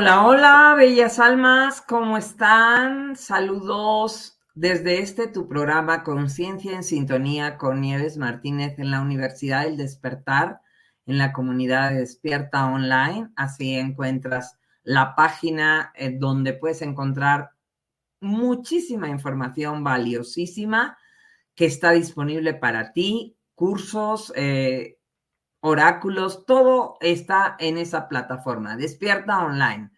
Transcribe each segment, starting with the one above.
Hola, hola, bellas almas, ¿cómo están? Saludos desde este tu programa Conciencia en Sintonía con Nieves Martínez en la Universidad del Despertar, en la comunidad Despierta Online. Así encuentras la página eh, donde puedes encontrar muchísima información valiosísima que está disponible para ti, cursos, eh, oráculos, todo está en esa plataforma, Despierta Online.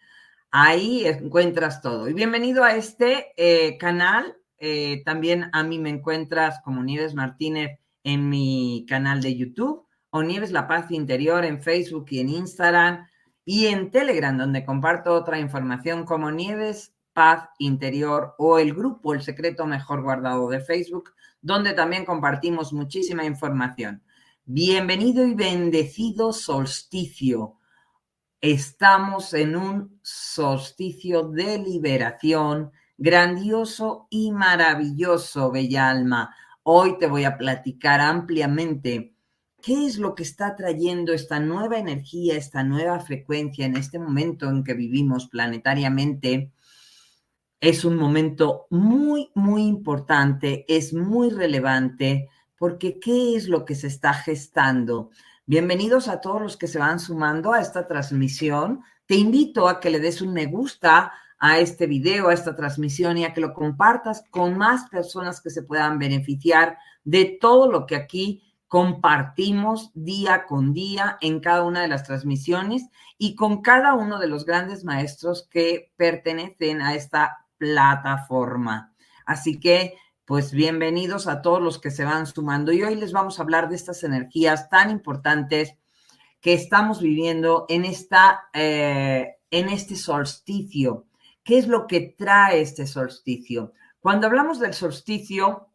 Ahí encuentras todo. Y bienvenido a este eh, canal. Eh, también a mí me encuentras como Nieves Martínez en mi canal de YouTube o Nieves La Paz Interior en Facebook y en Instagram y en Telegram, donde comparto otra información como Nieves Paz Interior o el grupo El Secreto Mejor Guardado de Facebook, donde también compartimos muchísima información. Bienvenido y bendecido solsticio. Estamos en un solsticio de liberación grandioso y maravilloso, bella alma. Hoy te voy a platicar ampliamente qué es lo que está trayendo esta nueva energía, esta nueva frecuencia en este momento en que vivimos planetariamente. Es un momento muy, muy importante, es muy relevante porque ¿qué es lo que se está gestando? Bienvenidos a todos los que se van sumando a esta transmisión. Te invito a que le des un me gusta a este video, a esta transmisión y a que lo compartas con más personas que se puedan beneficiar de todo lo que aquí compartimos día con día en cada una de las transmisiones y con cada uno de los grandes maestros que pertenecen a esta plataforma. Así que pues bienvenidos a todos los que se van sumando y hoy les vamos a hablar de estas energías tan importantes que estamos viviendo en, esta, eh, en este solsticio. ¿Qué es lo que trae este solsticio? Cuando hablamos del solsticio,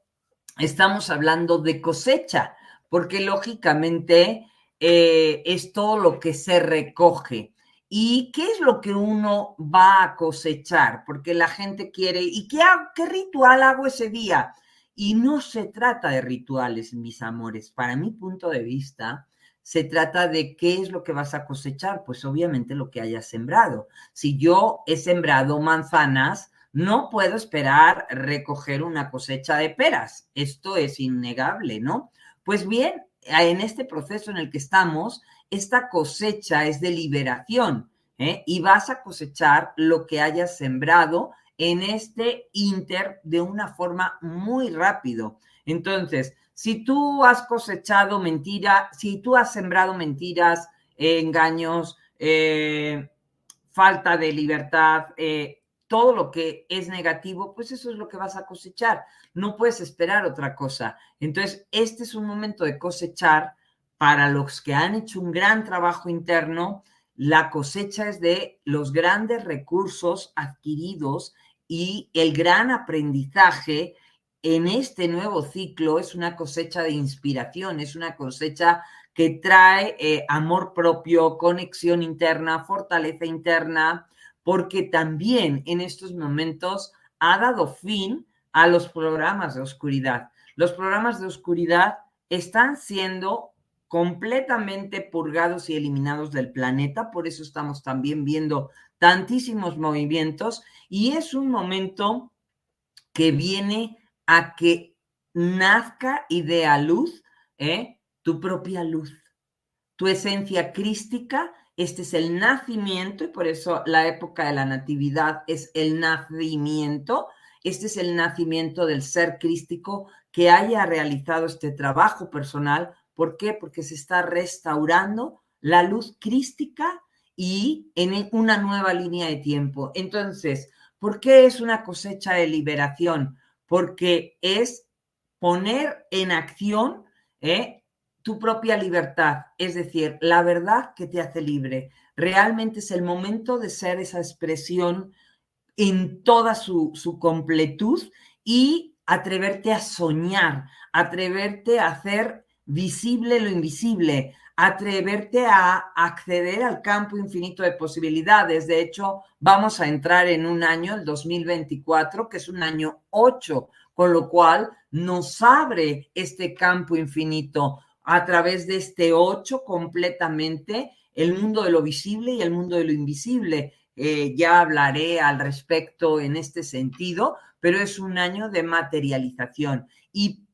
estamos hablando de cosecha, porque lógicamente eh, es todo lo que se recoge. ¿Y qué es lo que uno va a cosechar? Porque la gente quiere, ¿y qué, ritual hago ese día? Y no se trata de rituales, mis amores. Para mi punto de vista, se trata de qué es lo que vas a cosechar. Pues obviamente lo que hayas sembrado. Si yo he sembrado manzanas, no puedo esperar recoger una cosecha de peras. Esto es innegable, ¿no? Pues bien, en este proceso en el que estamos, esta cosecha es de liberación ¿eh? y vas a cosechar lo que hayas sembrado en este inter de una forma muy rápido. Entonces, si tú has cosechado mentira, si tú has sembrado mentiras, engaños, eh, falta de libertad, eh, todo lo que es negativo, pues eso es lo que vas a cosechar. No puedes esperar otra cosa. Entonces, este es un momento de cosechar para los que han hecho un gran trabajo interno. La cosecha es de los grandes recursos adquiridos y el gran aprendizaje en este nuevo ciclo es una cosecha de inspiración, es una cosecha que trae eh, amor propio, conexión interna, fortaleza interna, porque también en estos momentos ha dado fin a los programas de oscuridad. Los programas de oscuridad están siendo completamente purgados y eliminados del planeta, por eso estamos también viendo tantísimos movimientos y es un momento que viene a que nazca y dé a luz ¿eh? tu propia luz, tu esencia crística. Este es el nacimiento y por eso la época de la natividad es el nacimiento. Este es el nacimiento del ser crístico que haya realizado este trabajo personal. ¿Por qué? Porque se está restaurando la luz crística y en una nueva línea de tiempo. Entonces, ¿por qué es una cosecha de liberación? Porque es poner en acción ¿eh? Tu propia libertad, es decir, la verdad que te hace libre. Realmente es el momento de ser esa expresión en toda su, su completud y atreverte a soñar, atreverte a hacer visible lo invisible, atreverte a acceder al campo infinito de posibilidades. De hecho, vamos a entrar en un año, el 2024, que es un año 8, con lo cual nos abre este campo infinito a través de este 8 completamente el mundo de lo visible y el mundo de lo invisible. Eh, ya hablaré al respecto en este sentido, pero es un año de materialización. Y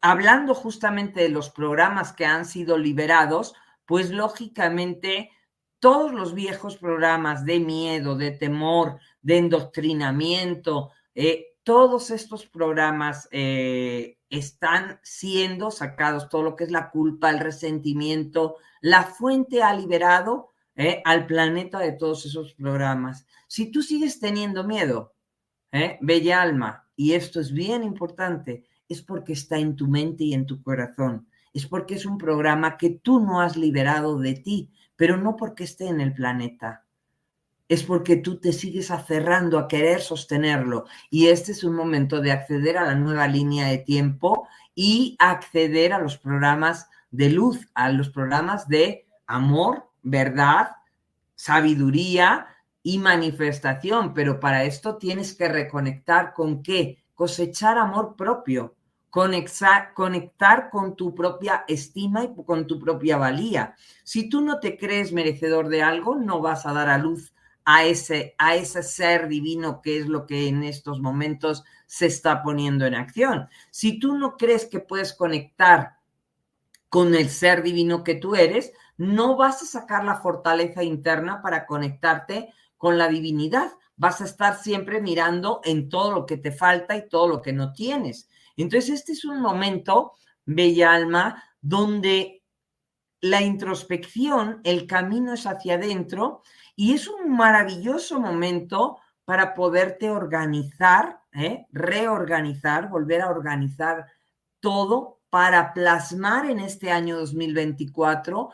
hablando justamente de los programas que han sido liberados, pues lógicamente todos los viejos programas de miedo, de temor, de endoctrinamiento, eh, todos estos programas eh, están siendo sacados, todo lo que es la culpa, el resentimiento, la fuente ha liberado eh, al planeta de todos esos programas. Si tú sigues teniendo miedo, bella alma, y esto es bien importante, es porque está en tu mente y en tu corazón. Es porque es un programa que tú no has liberado de ti, pero no porque esté en el planeta. Es porque tú te sigues aferrando a querer sostenerlo. Y este es un momento de acceder a la nueva línea de tiempo y acceder a los programas de luz, a los programas de amor, verdad, sabiduría y manifestación. Pero para esto tienes que reconectar con qué? Cosechar amor propio conectar, conectar con tu propia estima y con tu propia valía. Si tú no te crees merecedor de algo, no vas a dar a luz a ese, a ese ser divino que es lo que en estos momentos se está poniendo en acción. Si tú no crees que puedes conectar con el ser divino que tú eres, no vas a sacar la fortaleza interna para conectarte con la divinidad. Vas a estar siempre mirando en todo lo que te falta y todo lo que no tienes. Entonces, este es un momento, bella alma, donde la introspección, el camino es hacia adentro y es un maravilloso momento para poderte organizar, ¿eh? reorganizar, volver a organizar todo para plasmar en este año 2024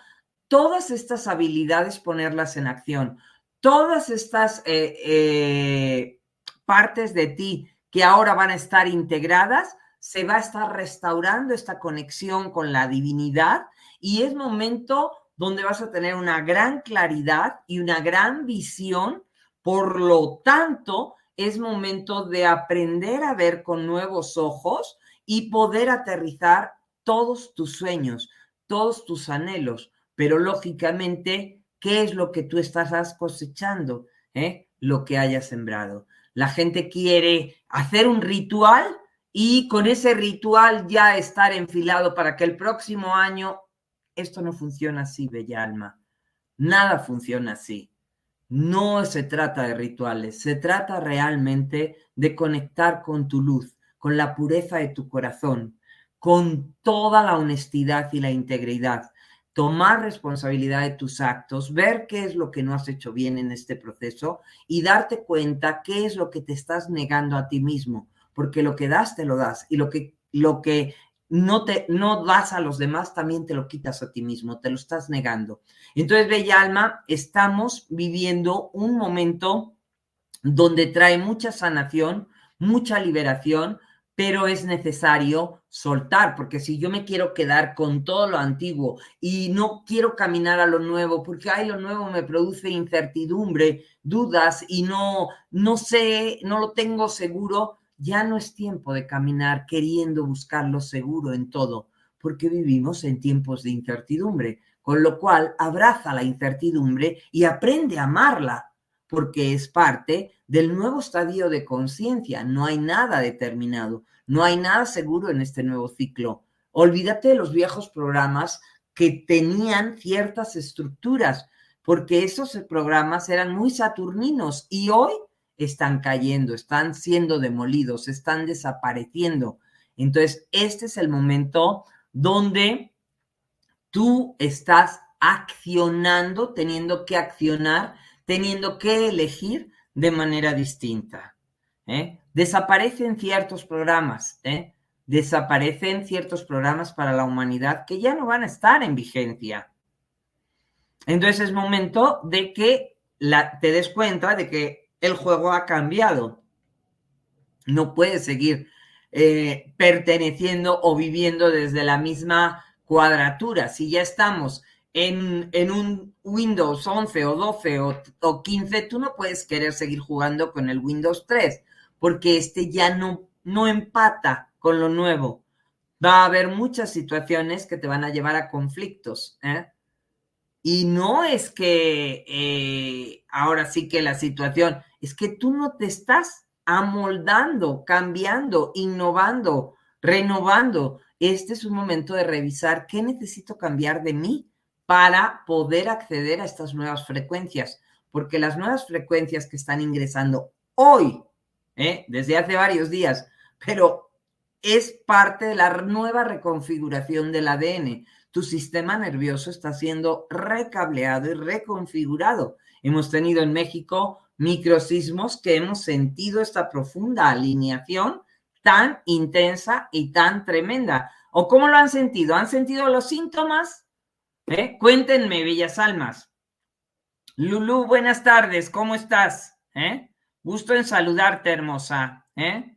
todas estas habilidades, ponerlas en acción, todas estas eh, eh, partes de ti que ahora van a estar integradas se va a estar restaurando esta conexión con la divinidad y es momento donde vas a tener una gran claridad y una gran visión. Por lo tanto, es momento de aprender a ver con nuevos ojos y poder aterrizar todos tus sueños, todos tus anhelos. Pero lógicamente, ¿qué es lo que tú estás cosechando? ¿Eh? Lo que hayas sembrado. La gente quiere hacer un ritual y con ese ritual ya estar enfilado para que el próximo año, esto no funciona así, bella alma. Nada funciona así. no se trata de rituales, se trata realmente de conectar con tu luz, con la pureza de tu corazón, con toda la honestidad y la integridad, tomar responsabilidad de tus actos, ver qué es lo que no has hecho bien en este proceso y darte cuenta qué es lo que te estás negando a ti mismo, porque lo que das te lo das y lo que lo que no te no das a los demás también te lo quitas a ti mismo, te lo estás negando. Entonces, bella alma, estamos viviendo un momento donde trae mucha sanación, mucha liberación, pero es necesario soltar, porque si yo me quiero quedar con todo lo antiguo y no quiero caminar a lo nuevo, porque ay, lo nuevo me produce incertidumbre, dudas y no, no sé, no lo tengo seguro, ya no es tiempo de caminar queriendo buscar lo seguro en todo, porque vivimos en tiempos de incertidumbre, con lo cual abraza la incertidumbre y aprende a amarla, porque es parte del nuevo estadio de conciencia. No hay nada determinado, no hay nada seguro en este nuevo ciclo. Olvídate de los viejos programas que tenían ciertas estructuras, porque esos programas eran muy saturninos y hoy están cayendo, están siendo demolidos, están desapareciendo. Entonces, este es el momento donde tú estás accionando, teniendo que accionar, teniendo que elegir de manera distinta. ¿eh? Desaparecen ciertos programas, ¿eh? desaparecen ciertos programas para la humanidad que ya no van a estar en vigencia. Entonces es momento de que la, te des cuenta de que el juego ha cambiado. No puedes seguir eh, perteneciendo o viviendo desde la misma cuadratura. Si ya estamos en, un Windows 11 o 12 o, o, 15, tú no puedes querer seguir jugando con el Windows 3, porque este ya no, no empata con lo nuevo. Va a haber muchas situaciones que te van a llevar a conflictos. ¿eh? Y no es que eh, ahora sí que la situación, es que tú no te estás amoldando, cambiando, innovando, renovando. Este es un momento de revisar qué necesito cambiar de mí para poder acceder a estas nuevas frecuencias, porque las nuevas frecuencias que están ingresando hoy, ¿eh? desde hace varios días, pero es parte de la nueva reconfiguración del ADN. Tu sistema nervioso está siendo recableado y reconfigurado. Hemos tenido en México microsismos que hemos sentido esta profunda alineación tan intensa y tan tremenda. ¿O cómo lo han sentido? ¿Han sentido los síntomas? ¿Eh? Cuéntenme, bellas almas. Lulu, buenas tardes, ¿cómo estás? ¿Eh? Gusto en saludarte, hermosa. ¿Eh?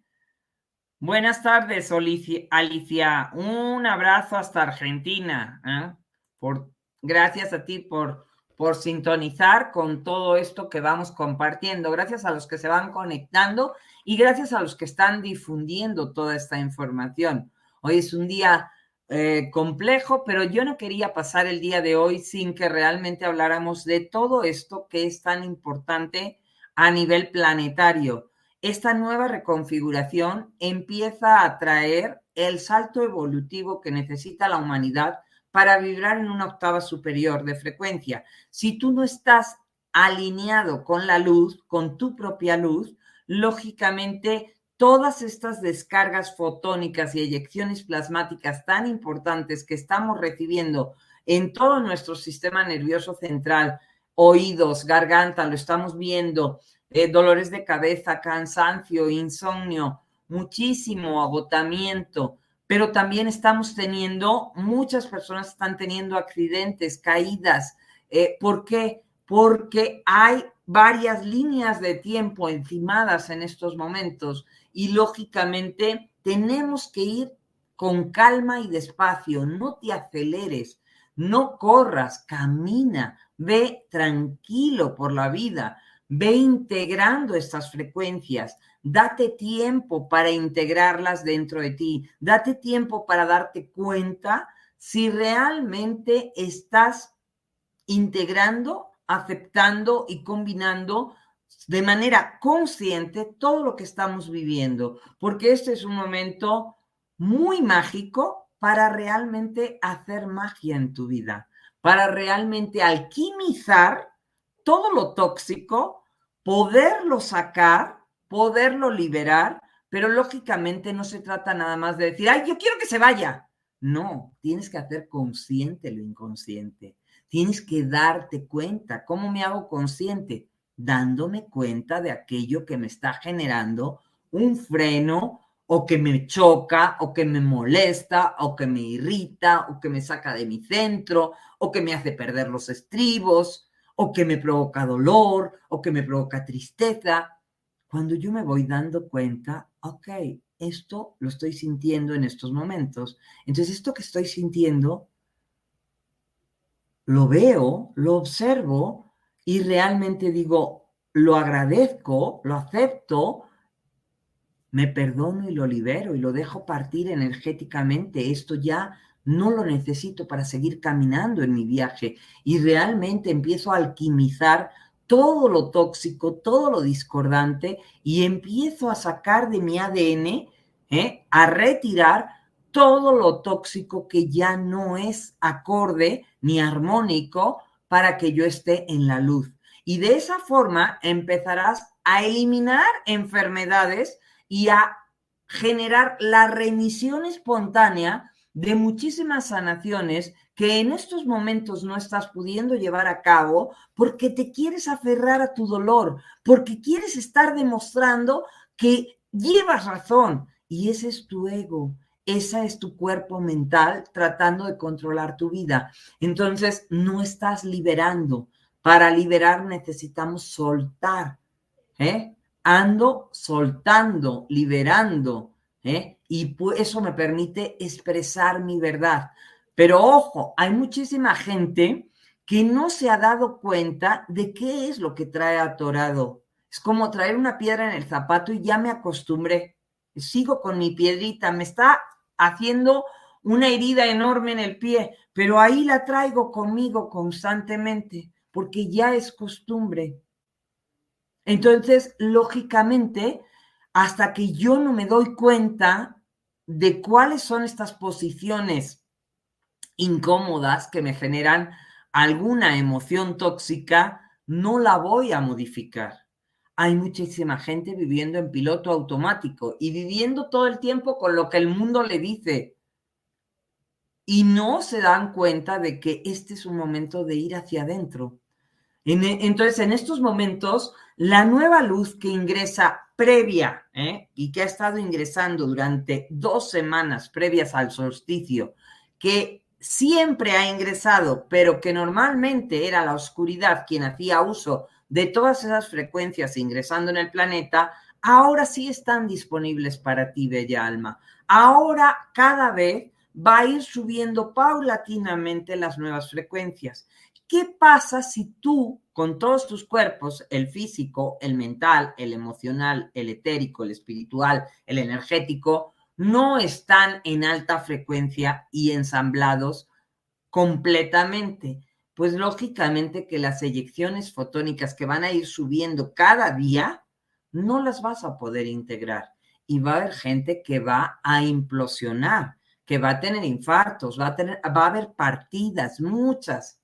Buenas tardes, Alicia. Un abrazo hasta Argentina. ¿eh? Por, gracias a ti por, por sintonizar con todo esto que vamos compartiendo. Gracias a los que se van conectando y gracias a los que están difundiendo toda esta información. Hoy es un día eh, complejo, pero yo no quería pasar el día de hoy sin que realmente habláramos de todo esto que es tan importante a nivel planetario. Esta nueva reconfiguración empieza a traer el salto evolutivo que necesita la humanidad para vibrar en una octava superior de frecuencia. Si tú no estás alineado con la luz, con tu propia luz, lógicamente todas estas descargas fotónicas y eyecciones plasmáticas tan importantes que estamos recibiendo en todo nuestro sistema nervioso central, oídos, garganta, lo estamos viendo, eh, dolores de cabeza, cansancio, insomnio, muchísimo agotamiento, pero también estamos teniendo, muchas personas están teniendo accidentes, caídas. Eh, ¿Por qué? Porque hay varias líneas de tiempo encimadas en estos momentos y lógicamente tenemos que ir con calma y despacio, no te aceleres, no corras, camina, ve tranquilo por la vida, ve integrando estas frecuencias, date tiempo para integrarlas dentro de ti, date tiempo para darte cuenta si realmente estás integrando, aceptando y combinando de manera consciente todo lo que estamos viviendo, porque este es un momento muy mágico para realmente hacer magia en tu vida, para realmente alquimizar todo lo tóxico, poderlo sacar, poderlo liberar, pero lógicamente no se trata nada más de decir, ay, yo quiero que se vaya. No, tienes que hacer consciente lo inconsciente. Tienes que darte cuenta. ¿Cómo me hago consciente? Dándome cuenta de aquello que me está generando un freno o que me choca o que me molesta o que me irrita o que me saca de mi centro o que me hace perder los estribos o que me provoca dolor o que me provoca tristeza. Cuando yo me voy dando cuenta, ok, esto lo estoy sintiendo en estos momentos. Entonces, esto que estoy sintiendo, lo veo, lo observo y realmente digo, lo agradezco, lo acepto, me perdono y lo libero y lo dejo partir energéticamente. Esto ya no lo necesito para seguir caminando en mi viaje y realmente empiezo a alquimizar todo lo tóxico, todo lo discordante y empiezo a sacar de mi ADN, ¿eh? a retirar todo lo tóxico que ya no es acorde ni armónico para que yo esté en la luz. Y de esa forma empezarás a eliminar enfermedades y a generar la remisión espontánea de muchísimas sanaciones que en estos momentos no estás pudiendo llevar a cabo porque te quieres aferrar a tu dolor, porque quieres estar demostrando que llevas razón y ese es tu ego, esa es tu cuerpo mental tratando de controlar tu vida. Entonces, no estás liberando. Para liberar necesitamos soltar. ¿eh? ando soltando, liberando, ¿eh? y eso me permite expresar mi verdad. Pero ojo, hay muchísima gente que no se ha dado cuenta de qué es lo que trae atorado. Es como traer una piedra en el zapato y ya me acostumbré. Sigo con mi piedrita, me está haciendo una herida enorme en el pie, pero ahí la traigo conmigo constantemente porque ya es costumbre. Entonces, lógicamente, hasta que yo no me doy cuenta de cuáles son estas posiciones incómodas que me generan alguna emoción tóxica, no la voy a modificar. Hay muchísima gente viviendo en piloto automático y viviendo todo el tiempo con lo que el mundo le dice. Y no se dan cuenta de que este es un momento de ir hacia adentro. Entonces, en estos momentos, la nueva luz que ingresa previa ¿eh? y que ha estado ingresando durante dos semanas previas al solsticio, que siempre ha ingresado, pero que normalmente era la oscuridad quien hacía uso de todas esas frecuencias ingresando en el planeta, ahora sí están disponibles para ti, bella alma. Ahora cada vez va a ir subiendo paulatinamente las nuevas frecuencias. ¿Qué pasa si tú, con todos tus cuerpos, el físico, el mental, el emocional, el etérico, el espiritual, el energético, no están en alta frecuencia y ensamblados completamente? Pues lógicamente que las eyecciones fotónicas que van a ir subiendo cada día, no las vas a poder integrar. Y va a haber gente que va a implosionar, que va a tener infartos, va a, tener, va a haber partidas, muchas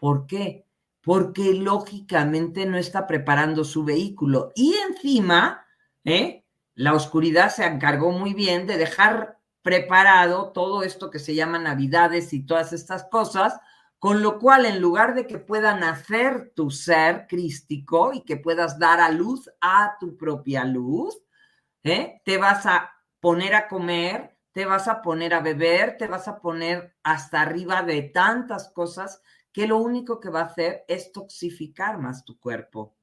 ¿Por qué? Porque lógicamente no está preparando su vehículo. Y encima, ¿eh? La oscuridad se encargó muy bien de dejar preparado todo esto que se llama navidades y todas estas cosas, con lo cual en lugar de que pueda nacer tu ser crístico y que puedas dar a luz a tu propia luz, ¿eh? te vas a poner a comer, te vas a poner a beber, te vas a poner hasta arriba de tantas cosas que lo único que va a hacer es toxificar más tu cuerpo,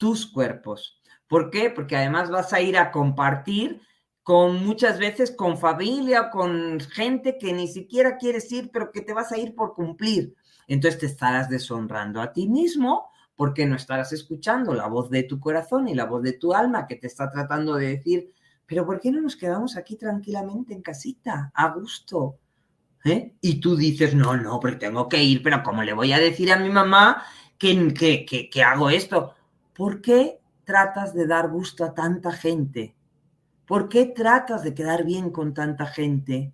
tus cuerpos. ¿Por qué? Porque además vas a ir a compartir con muchas veces con familia, con gente que ni siquiera quieres ir, pero que te vas a ir por cumplir. Entonces te estarás deshonrando a ti mismo porque no estarás escuchando la voz de tu corazón y la voz de tu alma que te está tratando de decir, pero ¿por qué no nos quedamos aquí tranquilamente en casita, a gusto? ¿eh? Y tú dices, no, no, porque tengo que ir, pero ¿cómo le voy a decir a mi mamá que, que, que, hago esto? ¿Por qué tratas de dar gusto a tanta gente? ¿Por qué tratas de quedar bien con tanta gente?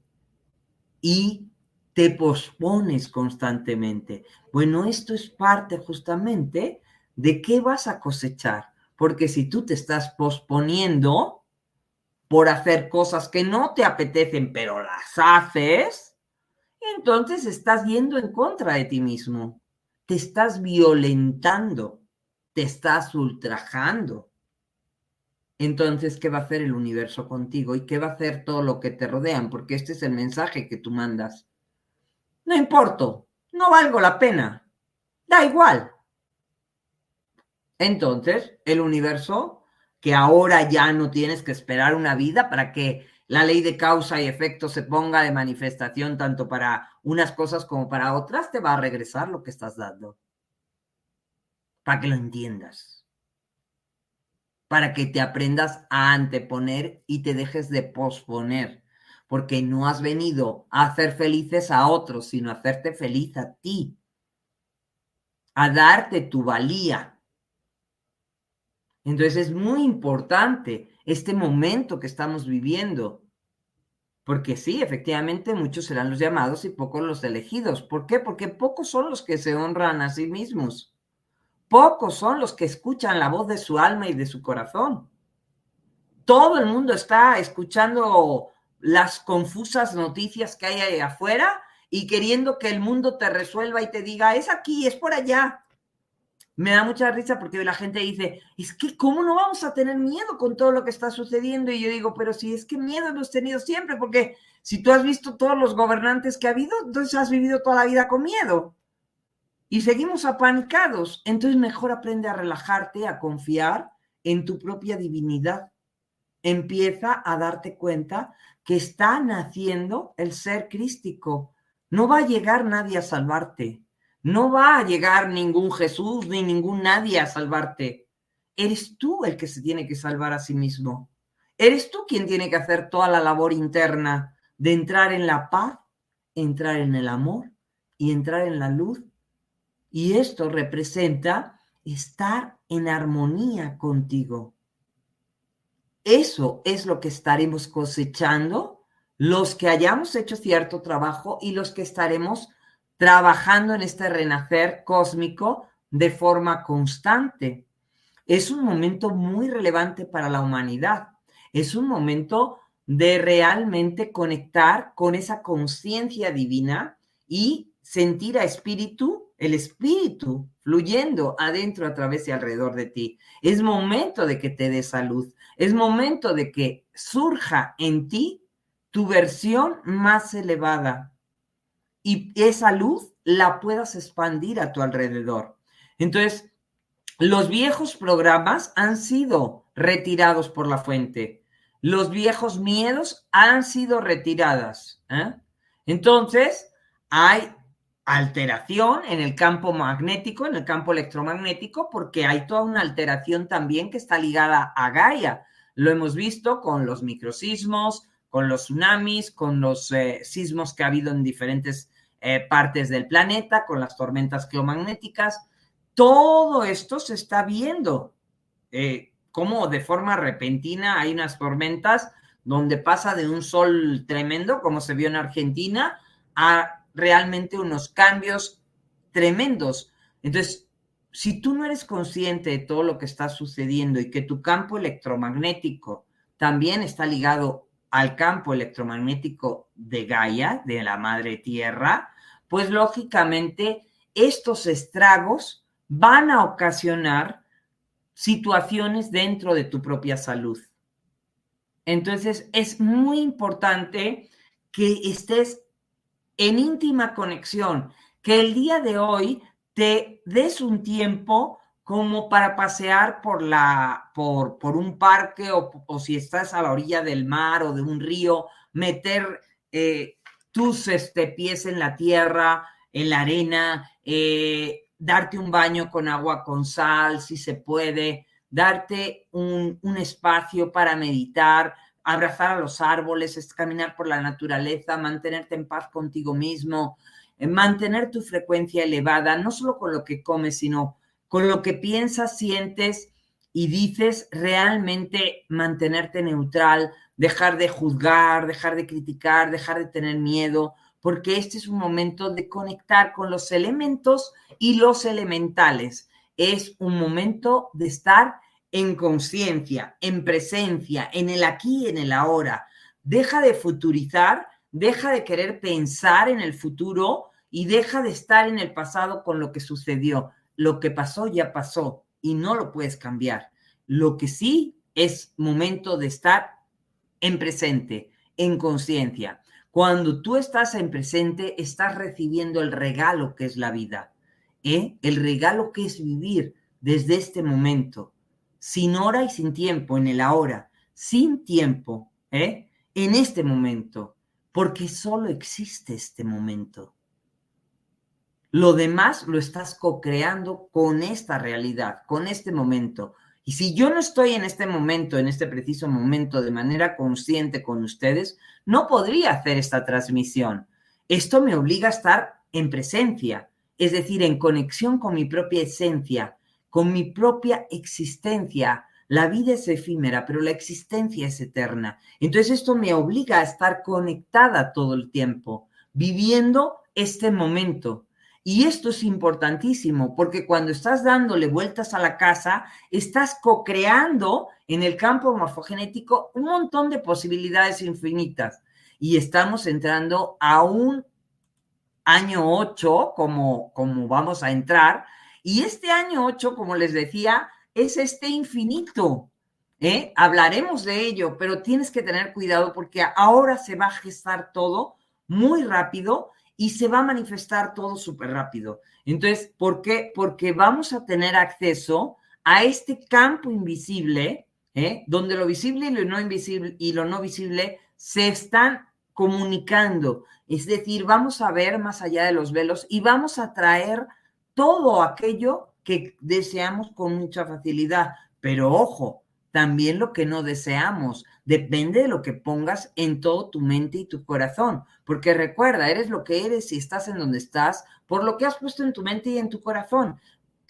Y te pospones constantemente. Bueno, esto es parte justamente de qué vas a cosechar. Porque si tú te estás posponiendo por hacer cosas que no te apetecen, pero las haces, entonces estás yendo en contra de ti mismo. Te estás violentando, te estás ultrajando. Entonces, ¿qué va a hacer el universo contigo? ¿Y qué va a hacer todo lo que te rodean? Porque este es el mensaje que tú mandas. No importo, no valgo la pena, da igual. Entonces, el universo, que ahora ya no tienes que esperar una vida para que la ley de causa y efecto se ponga de manifestación tanto para unas cosas como para otras, te va a regresar lo que estás dando. Para que lo entiendas. Para que te aprendas a anteponer y te dejes de posponer. Porque no has venido a hacer felices a otros, sino a hacerte feliz a ti. A darte tu valía. Entonces es muy importante este momento que estamos viviendo. Porque sí, efectivamente, muchos serán los llamados y pocos los elegidos. ¿Por qué? Porque pocos son los que se honran a sí mismos. Pocos son los que escuchan la voz de su alma y de su corazón. Todo el mundo está escuchando las confusas noticias que hay ahí afuera y queriendo que el mundo te resuelva y te diga, es aquí, es por allá me da mucha risa porque la gente dice, es que ¿cómo no vamos a tener miedo con todo lo que está sucediendo? Y yo digo, pero si es que miedo hemos tenido siempre, porque si tú has visto todos los gobernantes que ha habido, entonces has vivido toda la vida con miedo. Y seguimos apanicados. Entonces mejor aprende a relajarte, a confiar en tu propia divinidad. Empieza a darte cuenta que está naciendo el ser crístico. No va a llegar nadie a salvarte no va a llegar ningún Jesús ni ningún nadie a salvarte. Eres tú el que se tiene que salvar a sí mismo. Eres tú quien tiene que hacer toda la labor interna de entrar en la paz, entrar en el amor y entrar en la luz. Y esto representa estar en armonía contigo. Eso es lo que estaremos cosechando los que hayamos hecho cierto trabajo y los que estaremos trabajando en este renacer cósmico de forma constante. Es un momento muy relevante para la humanidad. Es un momento de realmente conectar con esa conciencia divina y sentir a espíritu, el espíritu fluyendo adentro, a través y alrededor de ti. Es momento de que te dé salud. Es momento de que surja en ti tu versión más elevada, y esa luz la puedas expandir a tu alrededor. Entonces, los viejos programas han sido retirados por la fuente. Los viejos miedos han sido retiradas. ¿eh? Entonces, hay alteración en el campo magnético, en el campo electromagnético, porque hay toda una alteración también que está ligada a Gaia. Lo hemos visto con los microsismos, con los tsunamis, con los eh, sismos que ha habido en diferentes eh, partes del planeta, con las tormentas geomagnéticas. Todo esto se está viendo. Eh, como de forma repentina hay unas tormentas donde pasa de un sol tremendo, como se vio en Argentina, a realmente unos cambios tremendos. Entonces, si tú no eres consciente de todo lo que está sucediendo y que tu campo electromagnético también está ligado al campo electromagnético de Gaia, de la madre tierra, pues lógicamente estos estragos van a ocasionar situaciones dentro de tu propia salud. Entonces es muy importante que estés en íntima conexión, que el día de hoy te des un tiempo como para pasear por, la, por, por un parque o, si estás a la orilla del mar o de un río, meter eh, tus este, pies en la tierra, en la arena, eh, darte un baño con agua con sal, si se puede, darte un, un espacio para meditar, abrazar a los árboles, caminar por la naturaleza, mantenerte en paz contigo mismo, eh, mantener tu frecuencia elevada, no solo con lo que comes, sino con lo que piensas, sientes y dices, realmente mantenerte neutral, dejar de juzgar, dejar de criticar, dejar de tener miedo, porque este es un momento de conectar con los elementos y los elementales. es un momento de estar en conciencia, en presencia, en el aquí y en el ahora. Deja de futurizar, deja de querer pensar en el futuro y deja de estar en el pasado con lo que sucedió. Lo que pasó ya pasó y no lo puedes cambiar. Lo que sí es momento de estar en presente, en conciencia. Cuando tú estás en presente, estás recibiendo el regalo que es la vida, ¿eh? el regalo que es vivir desde este momento, sin hora y sin tiempo, en el ahora, sin tiempo, ¿eh? en este momento, porque solo existe este momento. Lo demás lo estás co-creando con esta realidad, con este momento. Y si yo no estoy en este momento, en este preciso momento, de manera consciente con ustedes, no podría hacer esta transmisión. Esto me obliga a estar en presencia, es decir, en conexión con mi propia esencia, con mi propia existencia. La vida es efímera, pero la existencia es eterna. Entonces esto me obliga a estar conectada todo el tiempo, viviendo este momento, y esto es importantísimo porque cuando estás dándole vueltas a la casa, estás co-creando en el campo morfogenético un montón de posibilidades infinitas. Y estamos entrando a un año 8, como, como vamos a entrar. Y este año 8, como les decía, es este infinito. ¿eh? Hablaremos de ello, pero tienes que tener cuidado porque ahora se va a gestar todo muy rápido y se va a manifestar todo súper rápido. Entonces, ¿por qué? Porque vamos a tener acceso a este campo invisible, ¿eh? donde lo visible y lo no invisible y lo no visible se están comunicando. Es decir, vamos a ver más allá de los velos y vamos a traer todo aquello que deseamos con mucha facilidad. Pero ojo, también lo que no deseamos. Depende de lo que pongas en todo tu mente y tu corazón. Porque recuerda, eres lo que eres y estás en donde estás por lo que has puesto en tu mente y en tu corazón.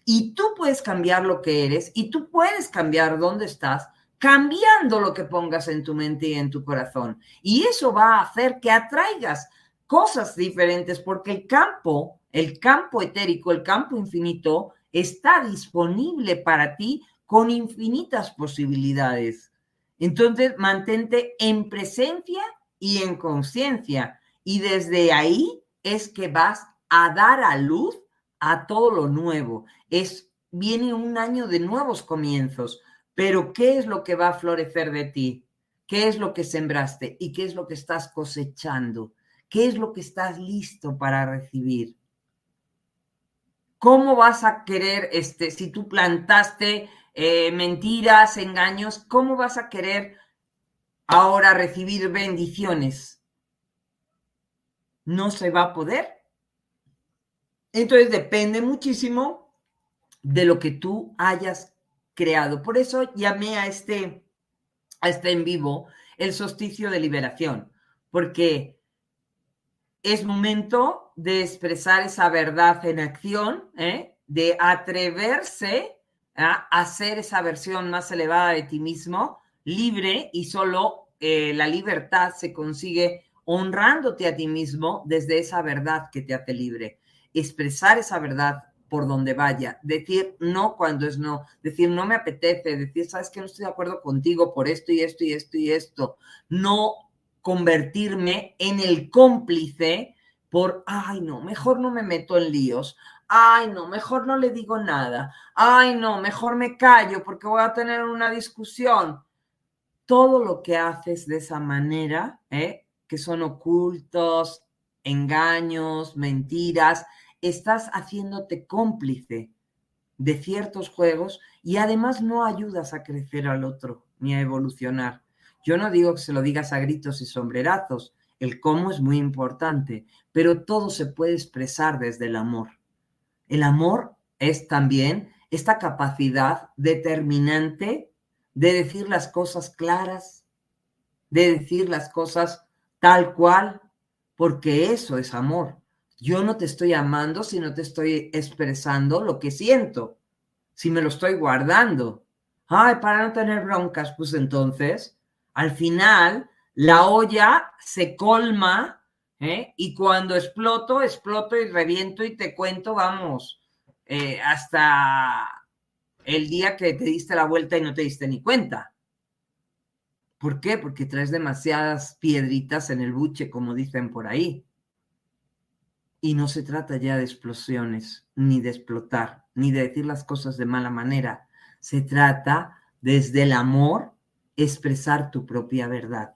Y tú puedes cambiar lo que eres y tú puedes cambiar dónde estás cambiando lo que pongas en tu mente y en tu corazón. Y eso va a hacer que atraigas cosas diferentes porque el campo, el campo etérico, el campo infinito, está disponible para ti con infinitas posibilidades. Entonces, mantente en presencia y en conciencia. Y desde ahí es que vas a dar a luz a todo lo nuevo. Es, viene un año de nuevos comienzos. Pero ¿qué es lo que va a florecer de ti? ¿Qué es lo que sembraste? ¿Y qué es lo que estás cosechando? ¿Qué es lo que estás listo para recibir? ¿Cómo vas a querer, este, si tú plantaste eh, mentiras, engaños, ¿cómo vas a querer ahora recibir bendiciones? No se va a poder. Entonces depende muchísimo de lo que tú hayas creado. Por eso llamé a este, a este en vivo el solsticio de liberación, porque es momento de expresar esa verdad en acción, ¿eh? de atreverse hacer esa versión más elevada de ti mismo, libre y solo eh, la libertad se consigue honrándote a ti mismo desde esa verdad que te hace libre. Expresar esa verdad por donde vaya, decir no cuando es no, decir no me apetece, decir, sabes que no estoy de acuerdo contigo por esto y esto y esto y esto, no convertirme en el cómplice por, ay no, mejor no me meto en líos, ay, no, mejor no le digo nada, ay, no, mejor me callo porque voy a tener una discusión. Todo lo que haces de esa manera, ¿eh? que son ocultos, engaños, mentiras, estás haciéndote cómplice de ciertos juegos y además no ayudas a crecer al otro ni a evolucionar. Yo no digo que se lo digas a gritos y sombrerazos, el cómo es muy importante, pero todo se puede expresar desde el amor. El amor es también esta capacidad determinante de decir las cosas claras, de decir las cosas tal cual, porque eso es amor. Yo no te estoy amando si no te estoy expresando lo que siento, si me lo estoy guardando. Ay, para no tener broncas, pues entonces, al final, la olla se colma ¿eh? Y cuando exploto, exploto y reviento y te cuento, vamos, eh, hasta el día que te diste la vuelta y no te diste ni cuenta. ¿Por qué? Porque traes demasiadas piedritas en el buche, como dicen por ahí. Y no se trata ya de explosiones, ni de explotar, ni de decir las cosas de mala manera. Se trata desde el amor expresar tu propia verdad.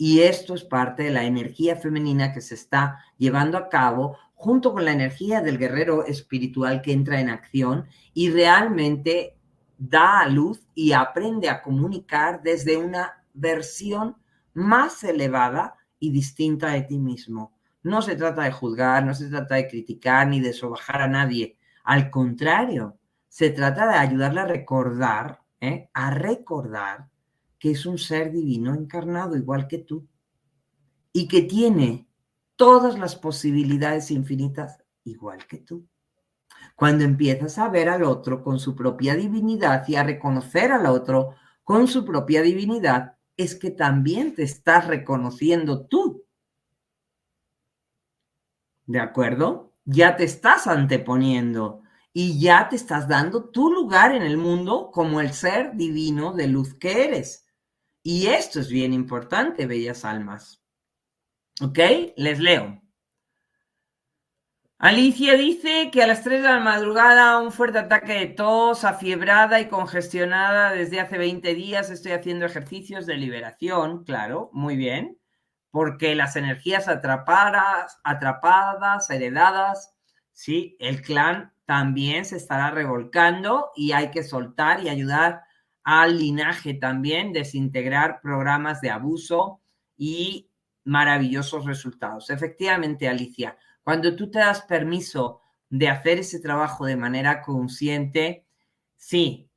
Y esto es parte de la energía femenina que se está llevando a cabo junto con la energía del guerrero espiritual que entra en acción y realmente da a luz y aprende a comunicar desde una versión más elevada y distinta de ti mismo. No se trata de juzgar, no se trata de criticar ni de sobajar a nadie. Al contrario, se trata de ayudarle a recordar, ¿eh? a recordar que es un ser divino encarnado igual que tú y que tiene todas las posibilidades infinitas igual que tú. Cuando empiezas a ver al otro con su propia divinidad y a reconocer al otro con su propia divinidad, es que también te estás reconociendo tú. ¿De acuerdo? Ya te estás anteponiendo y ya te estás dando tu lugar en el mundo como el ser divino de luz que eres. Y esto es bien importante, bellas almas. ¿Ok? Les leo. Alicia dice que a las 3 de la madrugada un fuerte ataque de tos, afiebrada y congestionada desde hace 20 días. Estoy haciendo ejercicios de liberación, claro, muy bien, porque las energías atrapadas, atrapadas, heredadas, sí, el clan también se estará revolcando y hay que soltar y ayudar al linaje también, desintegrar programas de abuso y maravillosos resultados. Efectivamente, Alicia, cuando tú te das permiso de hacer ese trabajo de manera consciente, sí,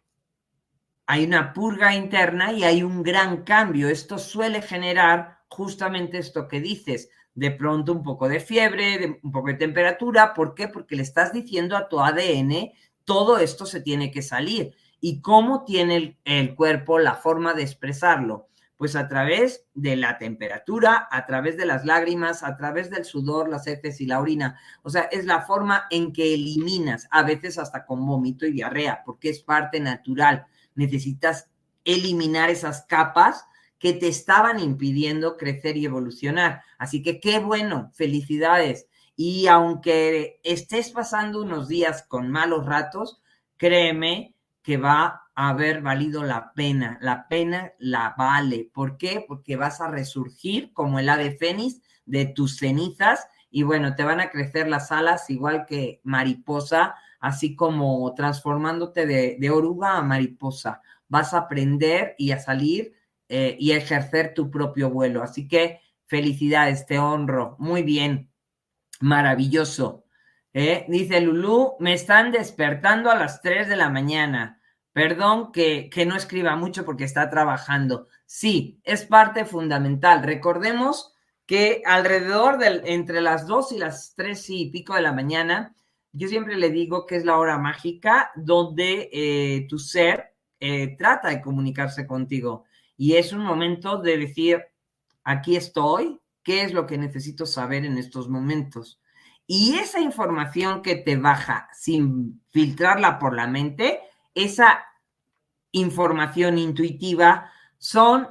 hay una purga interna y hay un gran cambio. Esto suele generar justamente esto que dices, de pronto un poco de fiebre, un poco de temperatura. ¿Por qué? Porque le estás diciendo a tu ADN, todo esto se tiene que salir. ¿Y cómo tiene el, cuerpo la forma de expresarlo? Pues a través de la temperatura, a través de las lágrimas, a través del sudor, las heces y la orina. O sea, es la forma en que eliminas, a veces hasta con vómito y diarrea, porque es parte natural. Necesitas eliminar esas capas que te estaban impidiendo crecer y evolucionar. Así que qué bueno, felicidades. Y aunque estés pasando unos días con malos ratos, créeme que va haber valido la pena. La pena la vale. ¿Por qué? Porque vas a resurgir como el ave fénix de tus cenizas y bueno, te van a crecer las alas igual que mariposa, así como transformándote de, oruga a mariposa. Vas a aprender y a salir eh, y a ejercer tu propio vuelo. Así que felicidades, te honro. Muy bien, maravilloso. ¿Eh? Dice Lulú, me están despertando a las 3 de la mañana. Perdón que, no escriba mucho porque está trabajando. Sí, es parte fundamental. Recordemos que alrededor de entre las 2 y las 3 y pico de la mañana, yo siempre le digo que es la hora mágica donde eh, tu ser eh, trata de comunicarse contigo. Y es un momento de decir, aquí estoy, ¿qué es lo que necesito saber en estos momentos? Y esa información que te baja sin filtrarla por la mente, esa información intuitiva son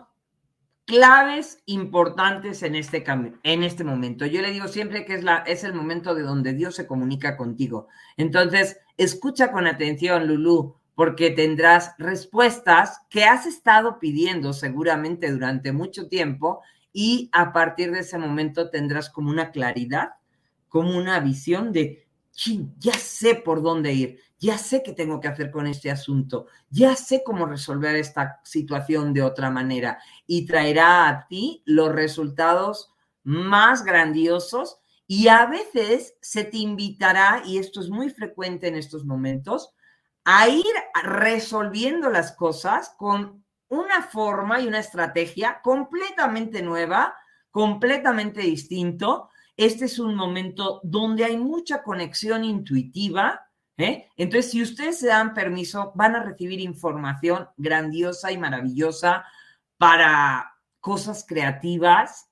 claves importantes en este, en este momento. Yo le digo siempre que es, la, es el momento de donde Dios se comunica contigo. Entonces, escucha con atención, Lulú, porque tendrás respuestas que has estado pidiendo seguramente durante mucho tiempo y a partir de ese momento tendrás como una claridad, como una visión de ya sé por dónde ir, ya sé qué tengo que hacer con este asunto, ya sé cómo resolver esta situación de otra manera y traerá a ti los resultados más grandiosos y a veces se te invitará, y esto es muy frecuente en estos momentos, a ir resolviendo las cosas con una forma y una estrategia completamente nueva, completamente distinto, este es un momento donde hay mucha conexión intuitiva. ¿eh? Entonces, si ustedes se dan permiso, van a recibir información grandiosa y maravillosa para cosas creativas.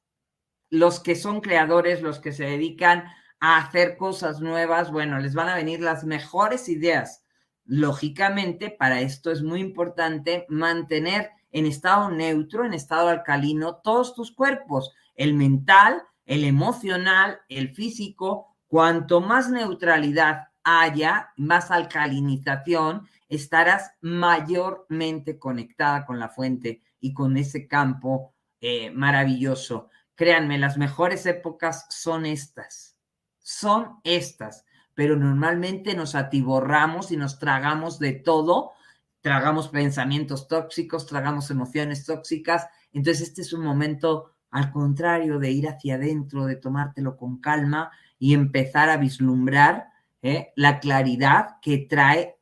Los que son creadores, los que se dedican a hacer cosas nuevas, bueno, les van a venir las mejores ideas lógicamente, para esto es muy importante mantener en estado neutro, en estado alcalino, todos tus cuerpos, el mental, el emocional, el físico. Cuanto más neutralidad haya, más alcalinización, estarás mayormente conectada con la fuente y con ese campo eh, maravilloso. Créanme, las mejores épocas son estas, son estas, pero normalmente nos atiborramos y nos tragamos de todo, tragamos pensamientos tóxicos, tragamos emociones tóxicas, entonces este es un momento al contrario de ir hacia adentro, de tomártelo con calma y empezar a vislumbrar ¿eh? la claridad que trae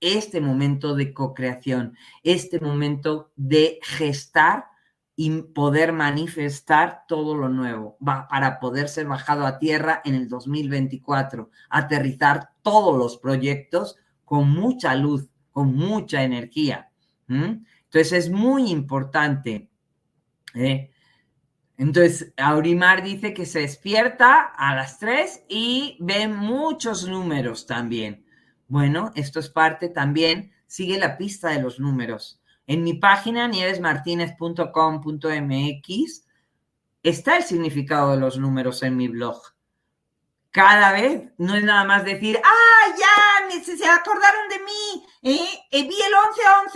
este momento de co-creación, este momento de gestar y poder manifestar todo lo nuevo para poder ser bajado a tierra en el 2024, aterrizar todos los proyectos con mucha luz, con mucha energía. Entonces es muy importante. ¿eh? Entonces, Aurimar dice que se despierta a las 3 y ve muchos números también. Bueno, esto es parte también, sigue la pista de los números. En mi página nievesmartinez.com.mx está el significado de los números en mi blog. Cada vez no es nada más decir, ¡ah, ya! Se acordaron de mí. ¿eh? Eh, vi el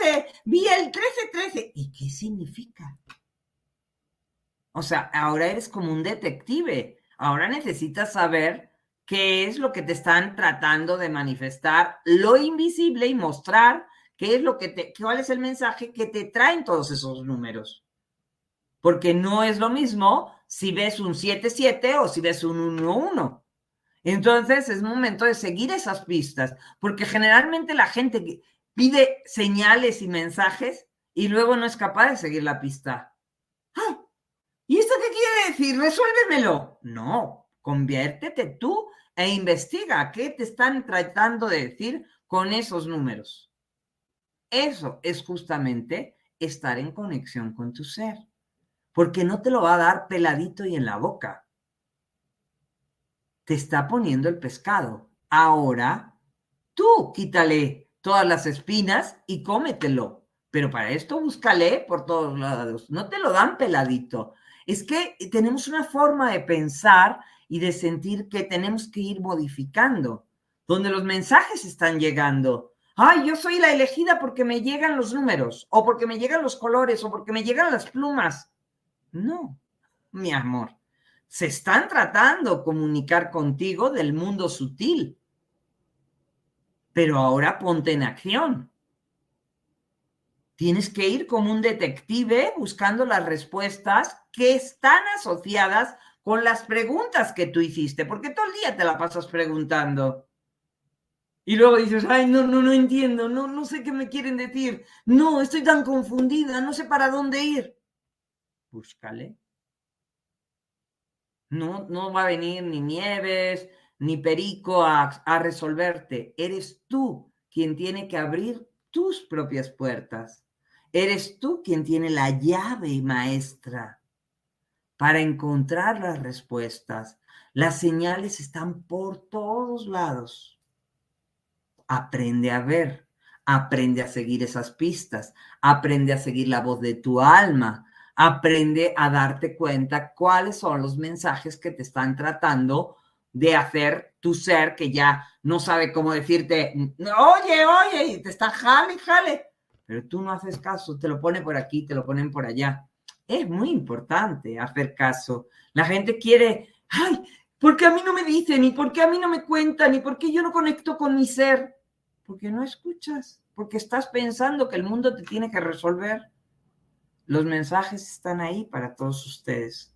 11-11, vi el 13-13. ¿Y qué significa? O sea, ahora eres como un detective. Ahora necesitas saber qué es lo que te están tratando de manifestar, lo invisible y mostrar qué es lo que te, cuál es el mensaje que te traen todos esos números. Porque no es lo mismo si ves un 7-7 o si ves un 1-1. Entonces es momento de seguir esas pistas, porque generalmente la gente pide señales y mensajes y luego no es capaz de seguir la pista. ¡Ah! ¿Y esto qué quiere decir? Resuélvemelo. No, conviértete tú e investiga qué te están tratando de decir con esos números. Eso es justamente estar en conexión con tu ser, porque no te lo va a dar peladito y en la boca. Te está poniendo el pescado. Ahora, tú quítale todas las espinas y cómetelo. Pero para esto búscale por todos lados. No te lo dan peladito. Es que tenemos una forma de pensar y de sentir que tenemos que ir modificando, donde los mensajes están llegando ay, yo soy la elegida porque me llegan los números, o porque me llegan los colores, o porque me llegan las plumas. No, mi amor, se están tratando de comunicar contigo del mundo sutil. Pero ahora ponte en acción. Tienes que ir como un detective buscando las respuestas que están asociadas con las preguntas que tú hiciste, porque todo el día te la pasas preguntando. Y luego dices, ay, no, no, no entiendo, no, no sé qué me quieren decir, no, estoy tan confundida, no sé para dónde ir. Búscale. No, no va a venir ni Nieves ni Perico a, a resolverte. Eres tú quien tiene que abrir tus propias puertas. Eres tú quien tiene la llave maestra para encontrar las respuestas. Las señales están por todos lados aprende a ver, aprende a seguir esas pistas, aprende a seguir la voz de tu alma, aprende a darte cuenta cuáles son los mensajes que te están tratando de hacer tu ser que ya no sabe cómo decirte, oye, oye, y te está jale, jale, pero tú no haces caso, te lo pone por aquí, te lo ponen por allá. Es muy importante hacer caso. La gente quiere, ay, ¿por qué a mí no me dicen? ¿Y por qué a mí no me cuentan? ¿Y por qué yo no conecto con mi ser? Porque no escuchas, porque estás pensando que el mundo te tiene que resolver. Los mensajes están ahí para todos ustedes.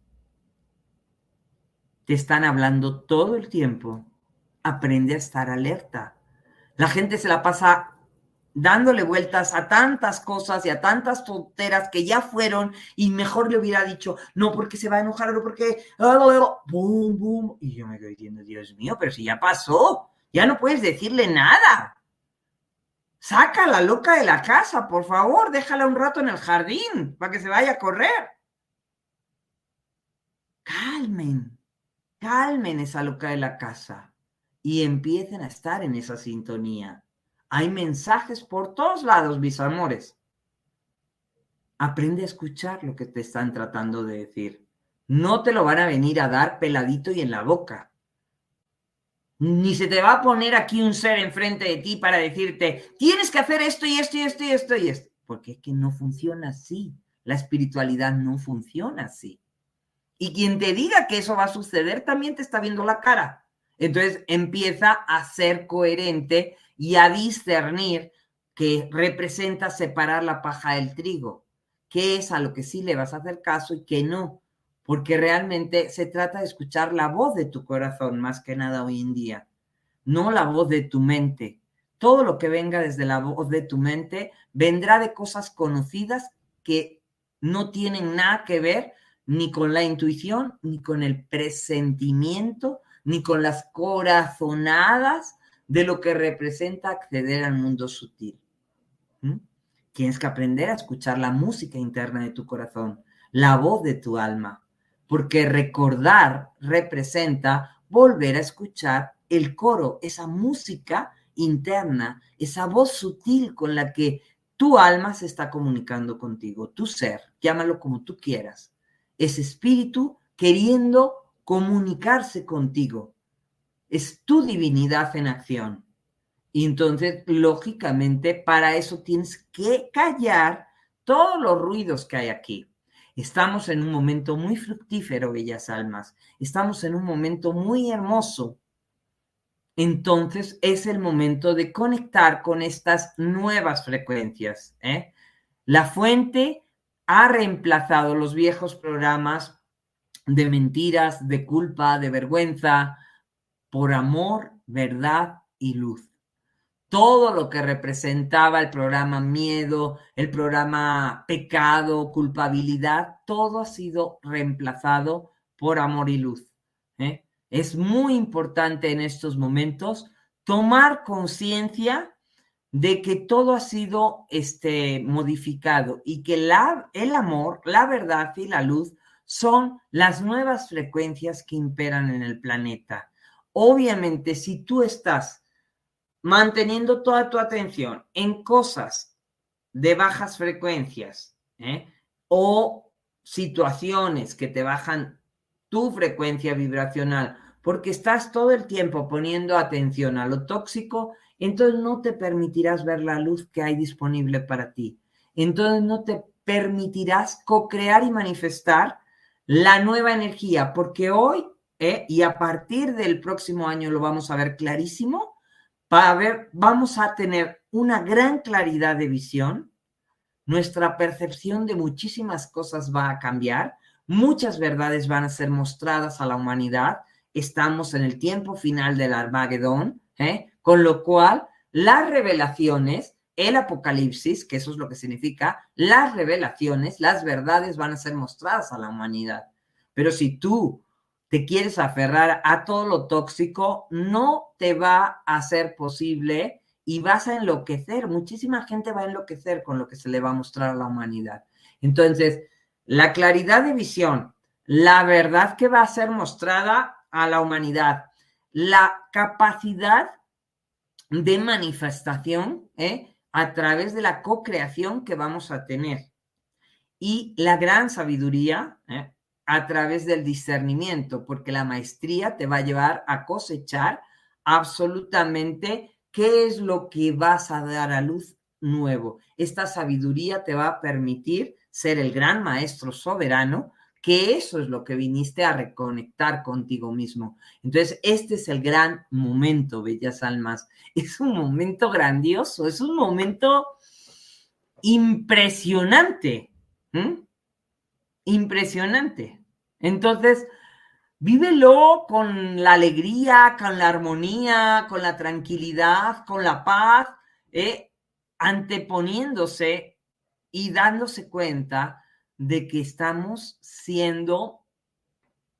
Te están hablando todo el tiempo. Aprende a estar alerta. La gente se la pasa dándole vueltas a tantas cosas y a tantas tonteras que ya fueron y mejor le hubiera dicho, no porque se va a enojar, no porque... Boom, boom. Y yo me quedo diciendo, Dios mío, pero si ya pasó, ya no puedes decirle nada. Saca la loca de la casa, por favor, déjala un rato en el jardín para que se vaya a correr. Calmen, calmen esa loca de la casa y empiecen a estar en esa sintonía. Hay mensajes por todos lados, mis amores. Aprende a escuchar lo que te están tratando de decir. No te lo van a venir a dar peladito y en la boca. Ni se te va a poner aquí un ser enfrente de ti para decirte, tienes que hacer esto y esto y esto y esto y esto. Porque es que no funciona así. La espiritualidad no funciona así. Y quien te diga que eso va a suceder también te está viendo la cara. Entonces empieza a ser coherente y a discernir que representa separar la paja del trigo, qué es a lo que sí le vas a hacer caso y qué no, porque realmente se trata de escuchar la voz de tu corazón más que nada hoy en día, no la voz de tu mente. Todo lo que venga desde la voz de tu mente vendrá de cosas conocidas que no tienen nada que ver ni con la intuición, ni con el presentimiento, ni con las corazonadas de lo que representa acceder al mundo sutil. Tienes que aprender a escuchar la música interna de tu corazón, la voz de tu alma, porque recordar representa volver a escuchar el coro, esa música interna, esa voz sutil con la que tu alma se está comunicando contigo, tu ser, llámalo como tú quieras ese espíritu queriendo comunicarse contigo. Es tu divinidad en acción. Y entonces, lógicamente, para eso tienes que callar todos los ruidos que hay aquí. Estamos en un momento muy fructífero, bellas almas. Estamos en un momento muy hermoso. Entonces es el momento de conectar con estas nuevas frecuencias. ¿eh? La fuente ha reemplazado los viejos programas de mentiras, de culpa, de vergüenza, por amor, verdad y luz. Todo lo que representaba el programa miedo, el programa pecado, culpabilidad, todo ha sido reemplazado por amor y luz. ¿eh? Es muy importante en estos momentos tomar conciencia de que todo ha sido este, modificado y que la, el amor, la verdad y la luz son las nuevas frecuencias que imperan en el planeta. Obviamente, si tú estás manteniendo toda tu atención en cosas de bajas frecuencias ¿eh? o situaciones que te bajan tu frecuencia vibracional, porque estás todo el tiempo poniendo atención a lo tóxico, entonces no te permitirás ver la luz que hay disponible para ti. Entonces no te permitirás co-crear y manifestar la nueva energía, porque hoy eh, y a partir del próximo año lo vamos a ver clarísimo, para ver, vamos a tener una gran claridad de visión, nuestra percepción de muchísimas cosas va a cambiar, muchas verdades van a ser mostradas a la humanidad, estamos en el tiempo final del Armagedón, ¿eh? Con lo cual, las revelaciones, el apocalipsis, que eso es lo que significa, las revelaciones, las verdades van a ser mostradas a la humanidad. Pero si tú te quieres aferrar a todo lo tóxico, no te va a ser posible y vas a enloquecer. Muchísima gente va a enloquecer con lo que se le va a mostrar a la humanidad. Entonces, la claridad de visión, la verdad que va a ser mostrada a la humanidad, la capacidad de manifestación ¿eh? A través de la co-creación que vamos a tener. Y la gran sabiduría ¿eh? a través del discernimiento, porque la maestría te va a llevar a cosechar absolutamente qué es lo que vas a dar a luz nuevo. Esta sabiduría te va a permitir ser el gran maestro soberano que eso es lo que viniste a reconectar contigo mismo. Entonces, este es el gran momento, bellas almas. Es un momento grandioso, es un momento impresionante. Impresionante. Entonces, vívelo con la alegría, con la armonía, con la tranquilidad, con la paz, eh, anteponiéndose y dándose cuenta de que estamos siendo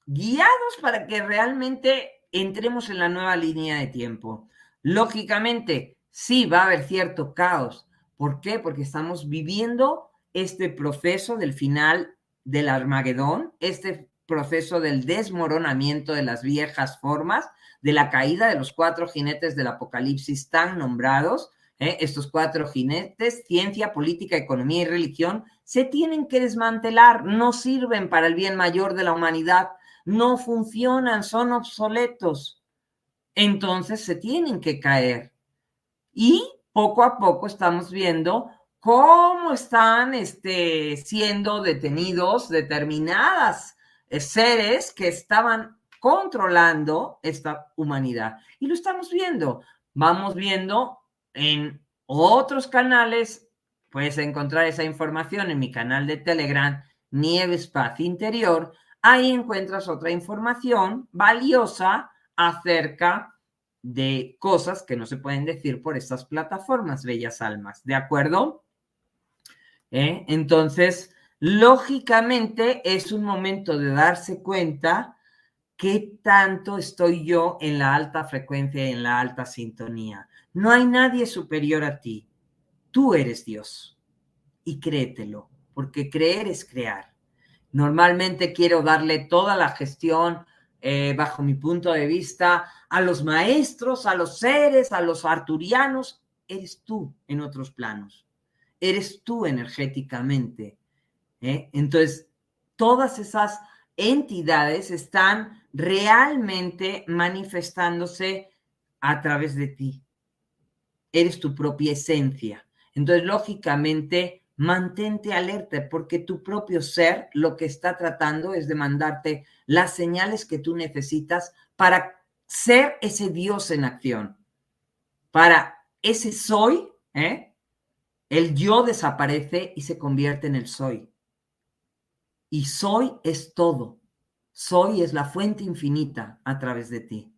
guiados para que realmente entremos en la nueva línea de tiempo. Lógicamente, sí va a haber cierto caos. ¿Por qué? Porque estamos viviendo este proceso del final del Armagedón, este proceso del desmoronamiento de las viejas formas, de la caída de los cuatro jinetes del Apocalipsis tan nombrados, ¿eh? estos cuatro jinetes, ciencia, política, economía y religión, se tienen que desmantelar, no sirven para el bien mayor de la humanidad, no funcionan, son obsoletos. Entonces se tienen que caer. Y poco a poco estamos viendo cómo están este, siendo detenidos determinadas eh, seres que estaban controlando esta humanidad. Y lo estamos viendo. Vamos viendo en otros canales, puedes encontrar esa información en mi canal de Telegram, Nieves Paz Interior. Ahí encuentras otra información valiosa acerca de cosas que no se pueden decir por estas plataformas, bellas almas. ¿De acuerdo? ¿Eh? Entonces, lógicamente es un momento de darse cuenta qué tanto estoy yo en la alta frecuencia y en la alta sintonía. No hay nadie superior a ti. Tú eres Dios. Y créetelo, porque creer es crear. Normalmente quiero darle toda la gestión, eh, bajo mi punto de vista, a los maestros, a los seres, a los arturianos. Eres tú en otros planos. Eres tú energéticamente. ¿eh? Entonces, todas esas entidades están realmente manifestándose a través de ti. Eres tu propia esencia. Entonces, lógicamente, mantente alerta porque tu propio ser lo que está tratando es de mandarte las señales que tú necesitas para ser ese Dios en acción, para ese soy, ¿eh? el yo desaparece y se convierte en el soy. Y soy es todo. Soy es la fuente infinita a través de ti.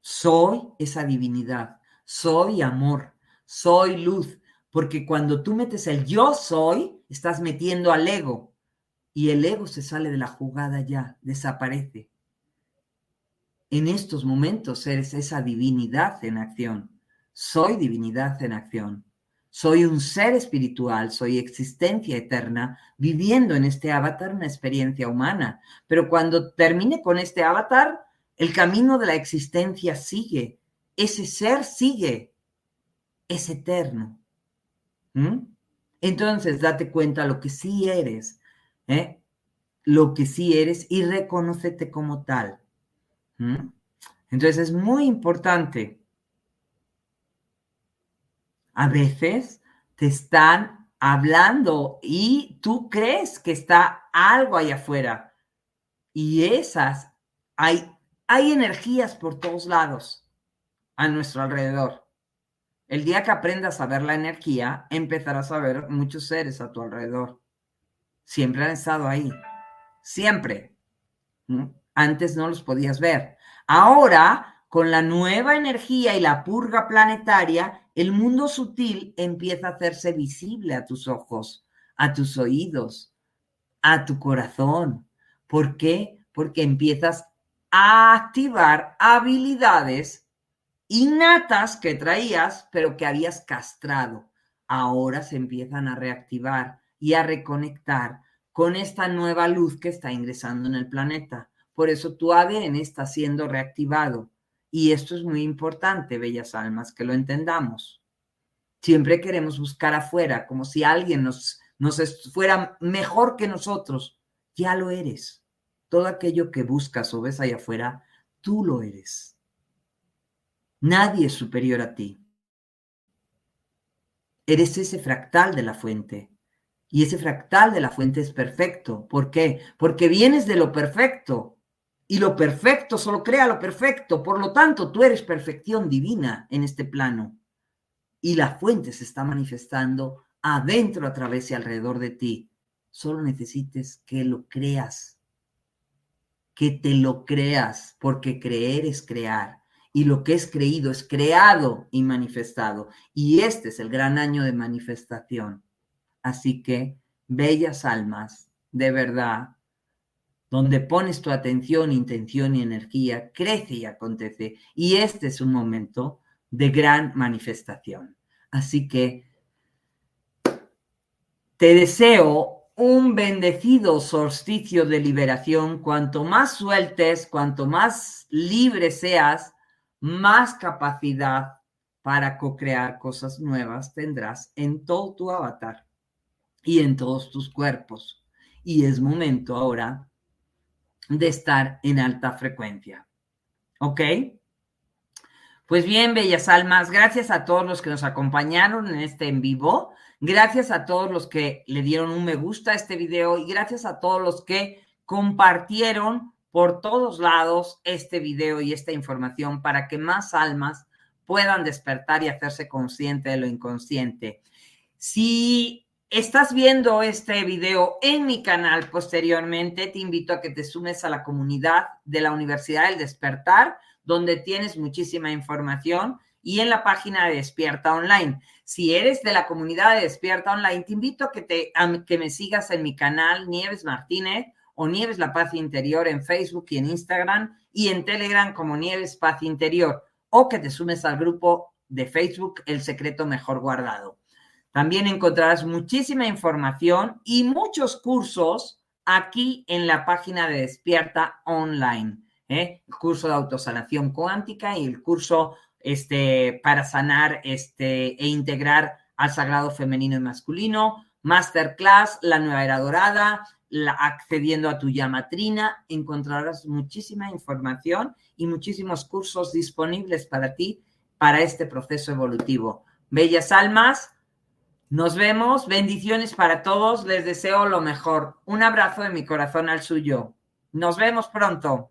Soy esa divinidad. Soy amor. Soy luz. Porque cuando tú metes el yo soy, estás metiendo al ego. Y el ego se sale de la jugada ya, desaparece. En estos momentos eres esa divinidad en acción. Soy divinidad en acción. Soy un ser espiritual, soy existencia eterna, viviendo en este avatar una experiencia humana. Pero cuando termine con este avatar, el camino de la existencia sigue. Ese ser sigue. Es eterno. Entonces, date cuenta lo que sí eres, ¿eh? lo que sí eres y reconócete como tal. Entonces, es muy importante a veces te están hablando y tú crees que está algo ahí afuera. Y esas, hay, hay energías por todos lados a nuestro alrededor. El día que aprendas a ver la energía, empezarás a ver muchos seres a tu alrededor. Siempre han estado ahí. Siempre. Antes no los podías ver. Ahora, con la nueva energía y la purga planetaria, el mundo sutil empieza a hacerse visible a tus ojos, a tus oídos, a tu corazón. ¿Por qué? Porque empiezas a activar habilidades innatas que traías, pero que habías castrado. Ahora se empiezan a reactivar y a reconectar con esta nueva luz que está ingresando en el planeta. Por eso tu ADN está siendo reactivado y esto es muy importante, bellas almas, que lo entendamos. Siempre queremos buscar afuera, como si alguien nos, fuera mejor que nosotros. Ya lo eres. Todo aquello que buscas o ves allá afuera, tú lo eres. Nadie es superior a ti. Eres ese fractal de la fuente. Y ese fractal de la fuente es perfecto. ¿Por qué? Porque vienes de lo perfecto. Y lo perfecto solo crea lo perfecto. Por lo tanto, tú eres perfección divina en este plano. Y la fuente se está manifestando adentro, a través y alrededor de ti. Solo necesites que lo creas. Que te lo creas, porque creer es crear. Y lo que es creído es creado y manifestado. Y este es el gran año de manifestación. Así que, bellas almas, de verdad, donde pones tu atención, intención y energía, crece y acontece. Y este es un momento de gran manifestación. Así que te deseo un bendecido solsticio de liberación. Cuanto más sueltes, cuanto más libre seas, más capacidad para co-crear cosas nuevas tendrás en todo tu avatar y en todos tus cuerpos. Y es momento ahora de estar en alta frecuencia. ¿Ok? Pues bien, bellas almas, gracias a todos los que nos acompañaron en este en vivo, gracias a todos los que le dieron un me gusta a este video y gracias a todos los que compartieron por todos lados este video y esta información para que más almas puedan despertar y hacerse consciente de lo inconsciente. Si estás viendo este video en mi canal posteriormente, te invito a que te sumes a la comunidad de la Universidad del Despertar, donde tienes muchísima información y en la página de Despierta Online. Si eres de la comunidad de Despierta Online, te invito a que, te, a que me sigas en mi canal Nieves Martínez o Nieves La Paz Interior en Facebook y en Instagram y en Telegram como Nieves Paz Interior o que te sumes al grupo de Facebook El Secreto Mejor Guardado. También encontrarás muchísima información y muchos cursos aquí en la página de Despierta Online. ¿eh? El curso de autosanación cuántica y el curso este, para sanar este, e integrar al sagrado femenino y masculino, masterclass, la nueva era dorada, accediendo a tu llamatrina, encontrarás muchísima información y muchísimos cursos disponibles para ti para este proceso evolutivo. Bellas almas, nos vemos, bendiciones para todos, les deseo lo mejor. Un abrazo de mi corazón al suyo. Nos vemos pronto.